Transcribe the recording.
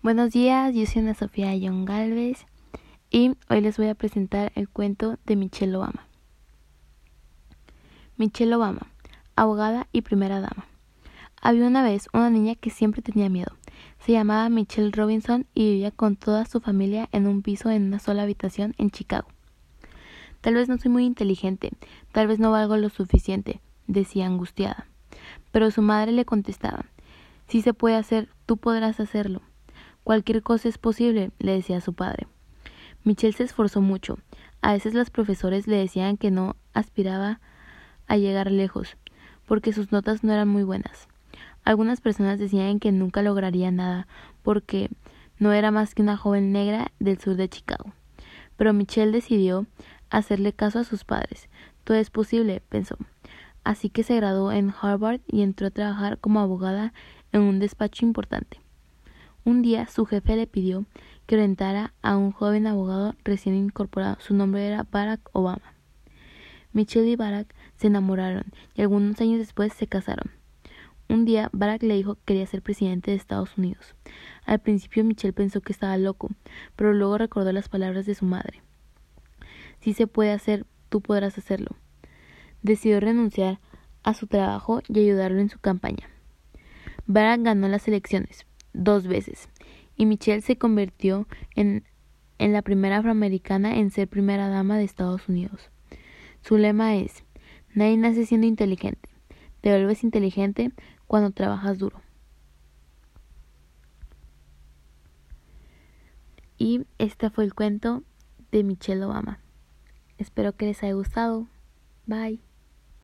Buenos días, yo soy Ana Sofía John Galvez y hoy les voy a presentar el cuento de Michelle Obama. Michelle Obama, abogada y primera dama. Había una vez una niña que siempre tenía miedo. Se llamaba Michelle Robinson y vivía con toda su familia en un piso en una sola habitación en Chicago. Tal vez no soy muy inteligente, tal vez no valgo lo suficiente, decía angustiada. Pero su madre le contestaba, si se puede hacer, tú podrás hacerlo. Cualquier cosa es posible, le decía su padre. Michelle se esforzó mucho. A veces los profesores le decían que no aspiraba a llegar lejos, porque sus notas no eran muy buenas. Algunas personas decían que nunca lograría nada, porque no era más que una joven negra del sur de Chicago. Pero Michelle decidió hacerle caso a sus padres. Todo es posible, pensó. Así que se graduó en Harvard y entró a trabajar como abogada en un despacho importante. Un día su jefe le pidió que orientara a un joven abogado recién incorporado. Su nombre era Barack Obama. Michelle y Barack se enamoraron y algunos años después se casaron. Un día Barack le dijo que quería ser presidente de Estados Unidos. Al principio Michelle pensó que estaba loco, pero luego recordó las palabras de su madre. Si se puede hacer, tú podrás hacerlo. Decidió renunciar a su trabajo y ayudarlo en su campaña. Barack ganó las elecciones, dos veces, y Michelle se convirtió en, en la primera afroamericana en ser primera dama de Estados Unidos. Su lema es, nadie nace siendo inteligente, te vuelves inteligente cuando trabajas duro. Y este fue el cuento de Michelle Obama. Espero que les haya gustado. Bye.